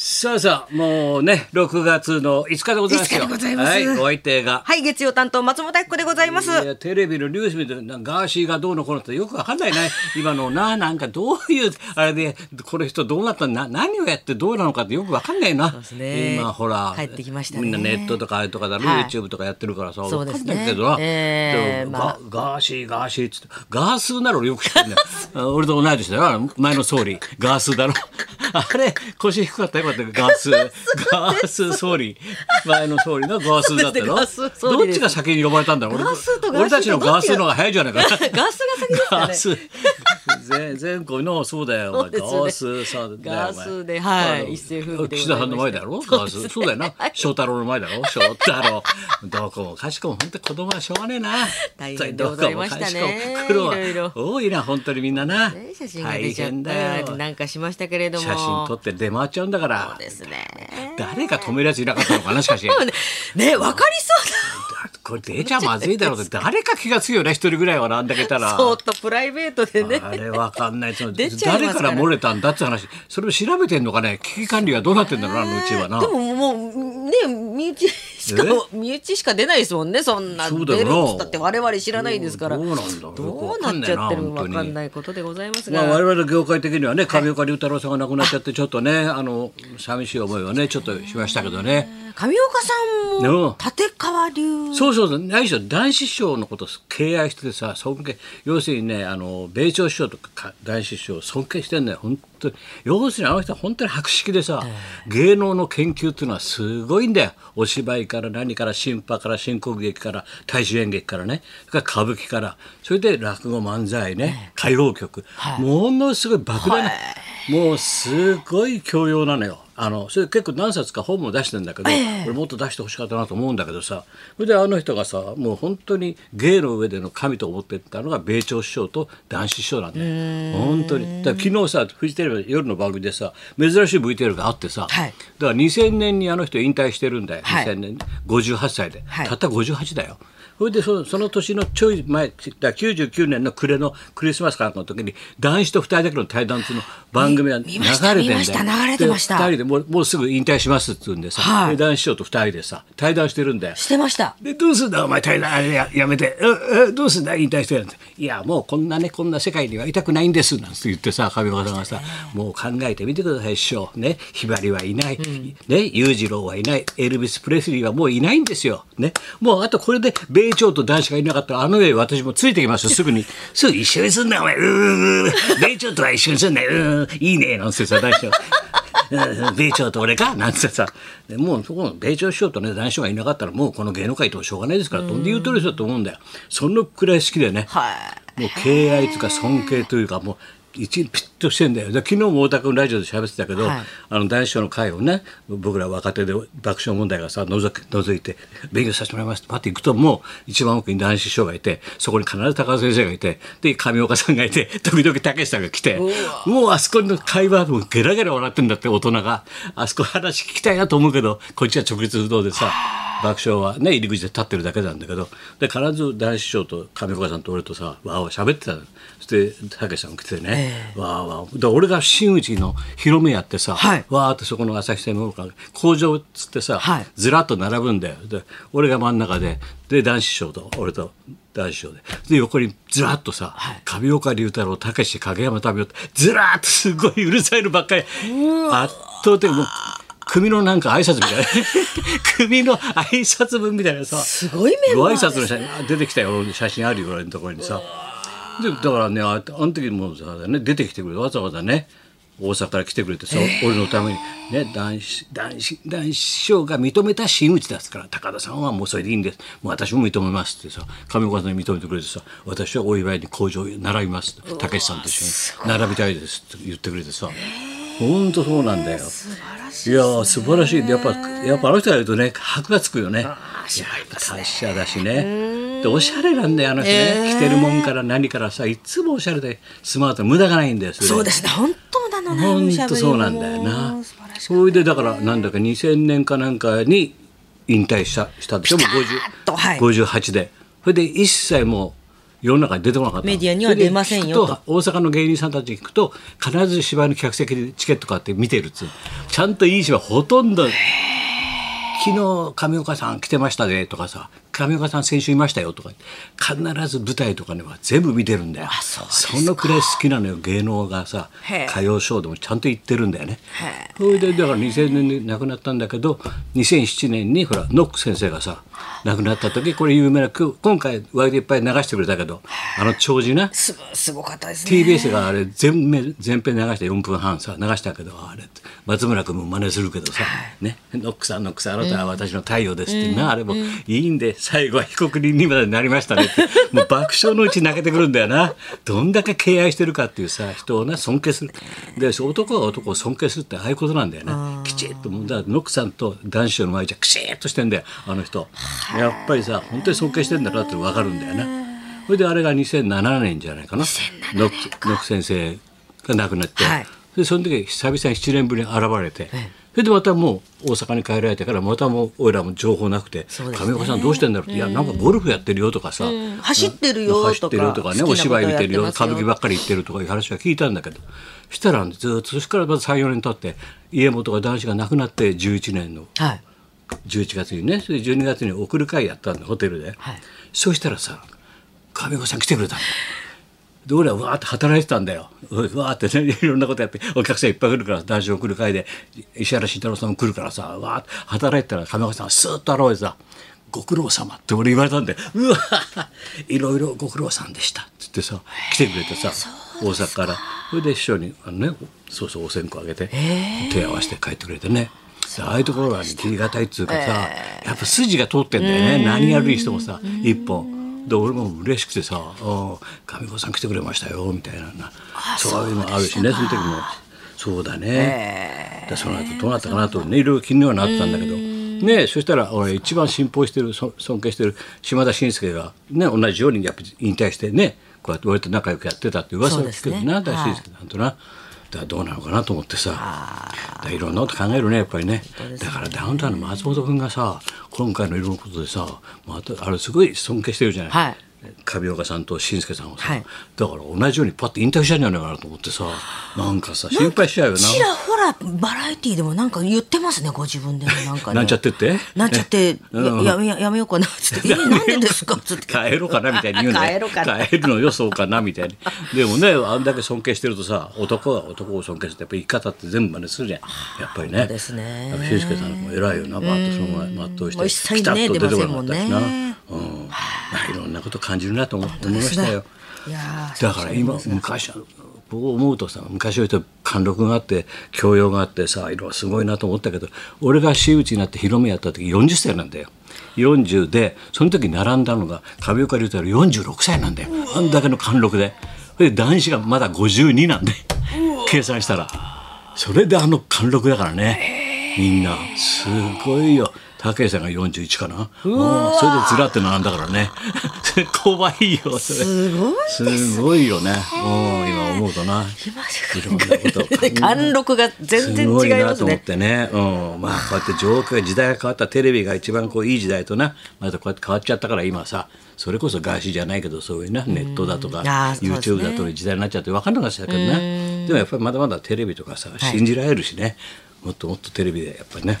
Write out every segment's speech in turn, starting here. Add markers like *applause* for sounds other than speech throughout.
さあさあ、もうね、6月の5日でございますよ。5日でございます。はい、お相手が。はい、月曜担当松本明子でございます。いやテレビのニュース見てなんかガーシーがどうのこうのってよくわかんないね *laughs* 今のななんかどういうあれでこの人どうなったな何をやってどうなのかってよくわかんないな。そうですね。今ほら帰ってきましたね。みんなネットとかあれとかだろ、はい。YouTube とかやってるからさそうですねわかんないけどな、えーまあ。ガガーシーガーシーっつってガースーなら俺よく知ってんだよ。俺と同い年だよ。前の総理ガースーだろあれ腰低かったよかったよ。ガースーガースー総理。前の総理のガースーだったろそうです。ガースー総どっちが先に呼ばれたんだろう？俺たちのガースーの方が早いじゃないか。なガースが先ですかね。ガース全全国のそうだよ、そうですよね。ガースさだよスではい。一世風靡でございました。岸田さんの前だろ？ガース。そうだよな。翔太郎の前だろ？翔太郎。どこもかしこも本当に子供はしょうがねえな。大変でございましたね。どこもかしこも。苦労はいろいろ。多いな本当にみんなな。ね写真が出ちゃっ大変だよたなんかしましたけれども。写真撮って出回っちゃうんだから。ですね。誰が止めるやついなかったのかなしかし。ね、*laughs* ね、わかりそうだ。これ出ちゃまずいだろうって。誰か気がつくよね一人ぐらいはなんだけたら。だ。そうとプライベートでね。あれわかんない。その出ちゃいますから。誰から漏れたんだって話。それを調べてんのかね。危機管理はどうなってんだろうなあのうちはな。でももうね身内しか身内しか出ないですもんねそんな出るっつったって我々知らないですから。どうなんだろう。どうなっちゃってるかんないな本当に。かんないことでございますが、まあ、我々の業界的にはね上岡龍太郎さんが亡くなっちゃってちょっとねあの寂しい思いをねちょっとしましたけどね。上岡さんうんも立川流。そうそうそう。何しろ男子師匠のことを敬愛しててさ尊敬要するにねあの米朝師匠とか男子師匠を尊敬してんだよ本当に要するにあの人は本当に博識でさ、芸能の研究っていうのはすごいんだよ。お芝居から何から新派から新国劇から大衆演劇からね。それから歌舞伎から。それで落語漫才ね。歌謡曲、ものすごい莫大な、もうすごい教養なのよ。あのそれ結構何冊か本も出してんだけど、俺もっと出してほしかったなと思うんだけどさそれであの人がさもう本当に芸の上での神と思ってたのが米朝師匠と男子師匠なんだよ。本当に。だ昨日さフジテレビの夜の番組でさ珍しい VTR があってさ、はい。だから2000年にあの人引退してるんだよ、はい。2000年58歳で、はい。たった58だよそれでそのその年のちょい前だから99年の暮れのクリスマスかの時に男子と2人だけの対談っていうの番組が流れてんだよ。流れてました。で2人でもうもうすぐ引退しますっつうんでさ、はい。で男子師匠と2人でさ対談してるんだよ。してました。でどうすんだお前対談あれややめて。ええどうすんだ引退してなんて。いやもうこんなねこんな世界にはいたくないんです。なんて言ってさ上岡さんがさもう考えてみてください師匠。ね。ひばりはいない、ね。裕次郎はいない。エルビス・プレスリーはもういないんですよ。ね。もうあとこれで米朝と男子がいなかったらあの上私もついてきますよすぐに。*laughs* すぐ一緒にすんなお前。うーん *laughs* 米朝とは一緒にすんなよ。うーんいいねなんてさ男子はうん米朝と俺かなんてさ。でもうそこの米朝師匠とね男子がいなかったらもうこの芸能界としょうがないですからとんで言うとる人だと思うんだよ。そのくらい好きでね、はい。もう敬愛というか尊敬というかもう一ピッとしてんだよ。で昨日も太田君ラジオで喋ってたけど、はいあの男子の会をね僕ら若手で爆笑問題がさ覗き覗いて勉強させてもらいますってパッて行くともう一番奥に男子師匠がいてそこに必ず高田先生がいてで上岡さんがいて *laughs* 時々武さんが来てもうあそこの会話もゲラゲラ笑ってんだって大人が。あそこ話聞きたいなと思うけどこっちは直立不動でさ爆笑はね入り口で立ってるだけなんだけどで必ず男子師匠と上岡さんと俺とさわーわー喋ってたの。そして武さんが来てね、わーわー。で俺が真打ちの広めやってさ、はい。わーってそこの朝日新聞から工場っつってさ、はい。ずらっと並ぶんだよ。で俺が真ん中でで男子師匠と俺と男子師匠で。で横にずらっとさ、上岡龍太郎武志影山民生ずらーっとすごい *laughs* うるさいのばっかり。圧倒的にもう組のなんか挨拶みたいな。*laughs* 組の挨拶文みたいなさ。すごいメンごバーです挨拶の写真あ出てきたよ写真あるよ俺のところにさ。でだからねああの時もさ、ね、出てきてくれてわざわざね大阪から来てくれてさ、俺のために。ね男子男子男子師匠が認めた真打ちですから高田さんはもうそれでいいんです。もう私も認めますってさ上岡さんに認めてくれてさ私はお祝いに工場に並びますって武さんと一緒に並びたいですって言ってくれてさ本当そうなんだよ。いやー素晴らしい。やっぱやっぱあの人がいるとね箔がつくよね。達者だしね。でおしゃれなんだよあの人ね、着てるもんから何からさいつもおしゃれでスマート無駄がないんだよそうですね。本当なのね本当そうなんだよな。それでだからなんだか2000年かなんかに引退したしたでしょ？もうピタッとはい。50 58で。それで一切もう世の中に出てこなかったの。メディアには出ませんよと。大阪の芸人さんたちに聞くと必ず芝居の客席でチケット買って見てるっつう。ちゃんといい芝居ほとんど昨日上岡さん来てましたねとかさ上岡さん先週いましたよとか必ず舞台とかねは全部見てるんだよ。そのくらい好きなのよ芸能がさ歌謡ショーでもちゃんと言ってるんだよね。へそれでだから2000年に亡くなったんだけど2007年にほらノック先生がさ亡くなった時これ有名なく今回割といっぱい流してくれたけどあの長寿な？すすごかったですね。TBS があれ全面全編流して4分半さ流したけどあれ松村君も真似するけどさ「ね、ノックさんノックさんあなたは私の太陽です」ってな、あれもいいんで最後は被告人にまでなりましたねって *laughs* もう爆笑のうちに泣けてくるんだよな。どんだけ敬愛してるかっていうさ人をな尊敬する。で男が男を尊敬するってああいうことなんだよねきちっともうだノックさんと男子の前じゃきちっとしてんだよあの人やっぱりさ本当に尊敬してんだなって分かるんだよなそれであれが2007年じゃないかな。ノック先生が亡くなって、はい。でその時久々に7年ぶりに現れて、それでまたもう大阪に帰られてからまたもう俺らも情報なくてね。上岡さんどうしてんだろうって、いやなんかゴルフやってるよとかさ、走ってるよとか走ってるよとかねお芝居見てるよ歌舞伎ばっかり行ってるとかいう話は聞いたんだけどそしたらずっとそれからまた34年経って家元が男子が亡くなって11年のはい11月にねそれで12月に送る会やったんだホテルで、はい。そうしたらさ上岡さん来てくれたんだで俺はわーって働いてたんだよ。うわーってねいろんなことやってお客さんいっぱい来るから男子送る会で石原慎太郎さんも来るからさわーって働いてたら上岡さんがスーッと現れてさ「ご苦労様って俺言われたんでうわいろいろご苦労さんでした。って言ってさ来てくれてさ大阪から。それで師匠にあのねそうそうお線香あげて手合わせて帰ってくれてねでああいうところがね切りがたいっつうかさ、やっぱ筋が通ってんだよね、何やるにしてもさ一本。で俺も嬉しくてさ「あ上子さん来てくれましたよ」みたいなな。そういうのあるしねその時も。そうだね、でその後どうなったかなとねいろいろ気にはなってたんだけど。ねそしたら俺一番信奉してるそ尊敬してる島田紳介がね同じようにやっぱ引退してねこうやって俺と仲良くやってたって噂を聞くよな、そうですね。大紳介さんとな。だからどうなのかなと思ってさ。いろんなこと考えるねやっぱりね。だからダウンタウンの松本君がさ今回のいろんなことでさまたあれすごい尊敬してるじゃない、はい上岡さんと紳助さんをさ、はい。だから同じようにパッと引退したんじゃないかなと思ってさなんかさ心配しちゃうよな。ちらほらバラエティーでもなんか言ってますねご自分でも。なんかね。なんちゃってって？なっちゃって、うん。ややややめようかなっつって「えなんでですか?」っつって帰ろうかなみたいに言うの帰ろうかな。帰るのよそうかなみたいに。でもねあんだけ尊敬してるとさ男が男を尊敬してやっぱ生き方って全部真似するじゃん。やっぱりね。ですね。やっぱ紳助さんも偉いよな。バッとそのまま全うしてねピタッと出てこなかったしな、い。ろんなこと感じるなと思思いましたよ。だから今昔は僕思うとさ昔は貫禄があって教養があってさいろいろすごいなと思ったけど俺が真打ちになって広めやった時40歳なんだよ。40でその時並んだのが上岡龍太郎46歳なんだよ。あんだけの貫禄で。で男子がまだ52なんで。計算したら。それであの貫禄だからねみんなすごいよ。武井さんが41かな。うん。それでずらって並んだからね。*laughs* 怖いよそれ。すごいすごいよね。うん今思うとな。い。ろんなこと貫禄が全然すごい違いまなと思っすねてね。うん。まあこうやって状況が時代が変わったテレビが一番こういい時代とな、またこうやって変わっちゃったから今さ、それこそ外資じゃないけどそういうなネットだとかうですね。YouTube だとか時代になっちゃって分かんなかったけどな。でもやっぱりまだまだテレビとかさ信じられるしね。もっともっとテレビでやっぱりね。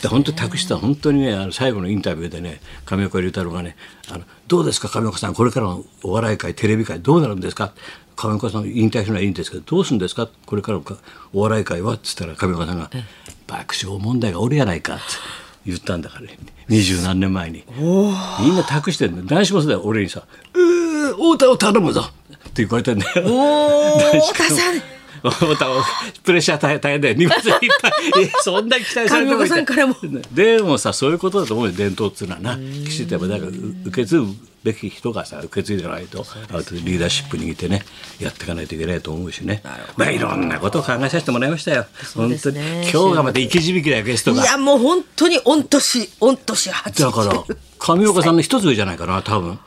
で本当に託した本当にねあの最後のインタビューでね上岡龍太郎がねあの「どうですか上岡さんこれからのお笑い界テレビ界どうなるんですか?」上岡さん引退するのはいいんですけどどうするんですか？これからのお笑い界は？っつったら上岡さんが「爆笑問題がおるやないか」って言ったんだからね。二十何年前に。みんな託してんの。男子もそうだよ。俺にさ「うー太田を頼むぞ」って言われてんだよ。おさんプレッシャー大変だよ。荷物いっぱいそんな期待されてもさんからもでもさそういうことだと思うよ伝統っていうのはなきちっとやっぱだからう受け継ぐべき人がさ受け継いでないとリーダーシップ握ってねやっていかないといけないと思うしね。まあいろんなことを考えさせてもらいましたよ。そうです本当に。ね今日がまた生き字引だよゲストが。いやもう本当に御年御年80だから上岡さんの一つ上じゃないかな多分。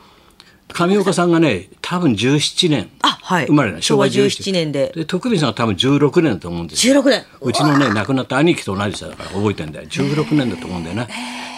上岡さんがね多分17年。あはい。生まれ昭和17年。で。で徳光さんは多分16年だと思うんですよ。16年。うちのね亡くなった兄貴と同じさだから覚えてんだよ。16年だと思うんだよね。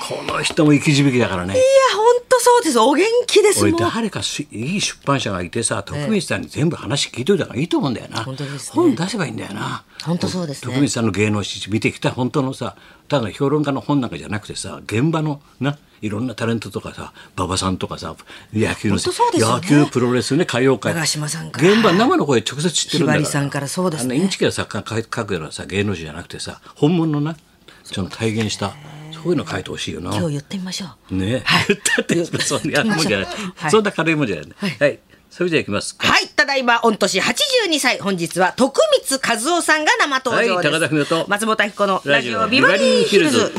この人も生き字引だからね。いや本当そうです。お元気です。俺もん誰かしいい出版社がいてさ徳光さんに全部話聞いといた方がいいと思うんだよな、本当ですね。本出せばいいんだよな。本当そうですね。徳光さんの芸能史見てきた本当のさただ評論家の本なんかじゃなくてさ現場のないろんなタレントとかさ馬場さんとかさ野球のね。野球プロレスね歌謡界。長嶋さんから。現場生の声直接知ってるんだから。ひばりさんから。そうですね。インチキな作家が書くようなさ芸能人じゃなくてさ本物のなその体現したそういうの書いてほしいよな。今日言ってみましょう。ね、はい。言ったってそんなもんじゃない、はい。そんな軽いもんじゃない、はい、それじゃあいきます。はい、ただいま、御年82歳、本日は徳光和夫さんが生登場です。はい。高田文夫と。松本明子のラジオラジオビバリーヒルズ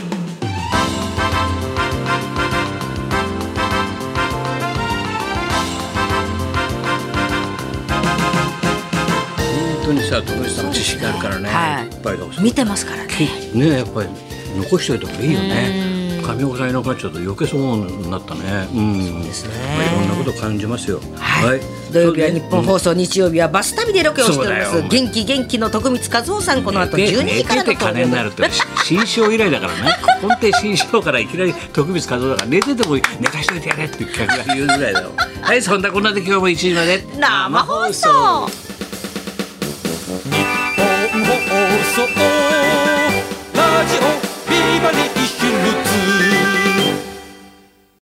当にさ徳光さんの知識あるからね、はい。いっぱいだ見てますからね。ねやっぱり残しておいた方がいいよね。上岡さんいなくなっちゃうと余計そうになったね。うん。ですね。まあ、いろんなこと感じますよ。はい、土曜日は日本放送、日曜日はバス旅でロケをしております。元気元気の徳光和夫さん、この後寝12時からのてて金になるってし新章以来だからね。*laughs* 本当に新章からいきなり徳光和夫だから寝てても寝かしといてやれって客が言うぐらいだよ。はいそんなこんなで今日も1時まで。生放送放送